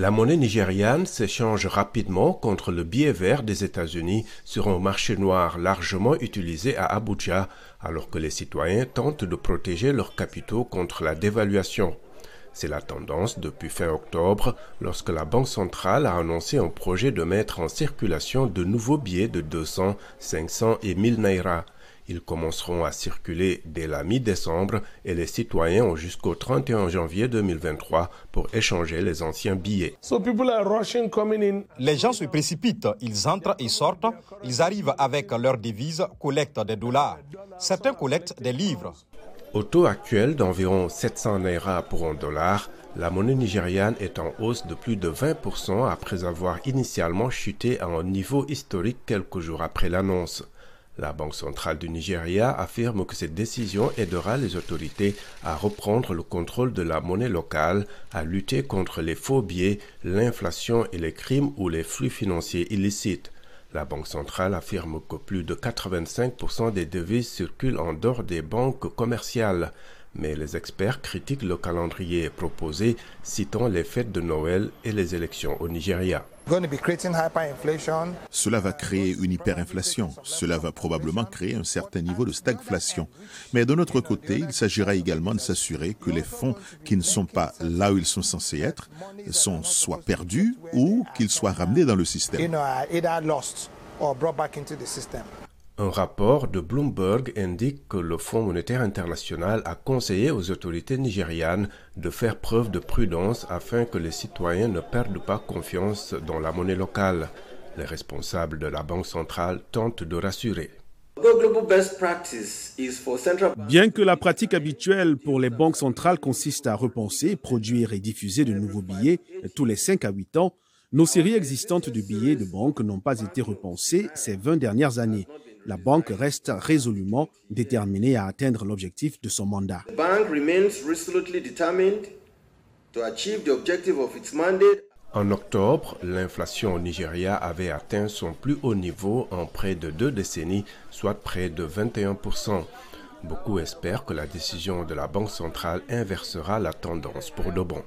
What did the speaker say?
La monnaie nigériane s'échange rapidement contre le billet vert des États-Unis sur un marché noir largement utilisé à Abuja, alors que les citoyens tentent de protéger leurs capitaux contre la dévaluation. C'est la tendance depuis fin octobre, lorsque la Banque centrale a annoncé un projet de mettre en circulation de nouveaux billets de 200, 500 et 1000 naira. Ils commenceront à circuler dès la mi-décembre et les citoyens ont jusqu'au 31 janvier 2023 pour échanger les anciens billets. Les gens se précipitent, ils entrent et sortent, ils arrivent avec leurs devises, collectent des dollars. Certains collectent des livres. Au taux actuel d'environ 700 naira pour un dollar, la monnaie nigériane est en hausse de plus de 20% après avoir initialement chuté à un niveau historique quelques jours après l'annonce. La Banque centrale du Nigeria affirme que cette décision aidera les autorités à reprendre le contrôle de la monnaie locale, à lutter contre les faux billets, l'inflation et les crimes ou les flux financiers illicites. La Banque centrale affirme que plus de 85% des devises circulent en dehors des banques commerciales mais les experts critiquent le calendrier proposé, citant les fêtes de Noël et les élections au Nigeria. Cela va créer une hyperinflation. Cela va probablement créer un certain niveau de stagflation. Mais de notre côté, il s'agira également de s'assurer que les fonds qui ne sont pas là où ils sont censés être sont soit perdus ou qu'ils soient ramenés dans le système. Un rapport de Bloomberg indique que le Fonds monétaire international a conseillé aux autorités nigérianes de faire preuve de prudence afin que les citoyens ne perdent pas confiance dans la monnaie locale. Les responsables de la Banque centrale tentent de rassurer. Bien que la pratique habituelle pour les banques centrales consiste à repenser, produire et diffuser de nouveaux billets tous les 5 à 8 ans, nos séries existantes de billets de banque n'ont pas été repensées ces 20 dernières années la banque reste résolument déterminée à atteindre l'objectif de son mandat. En octobre, l'inflation au Nigeria avait atteint son plus haut niveau en près de deux décennies, soit près de 21%. Beaucoup espèrent que la décision de la Banque centrale inversera la tendance pour de bon.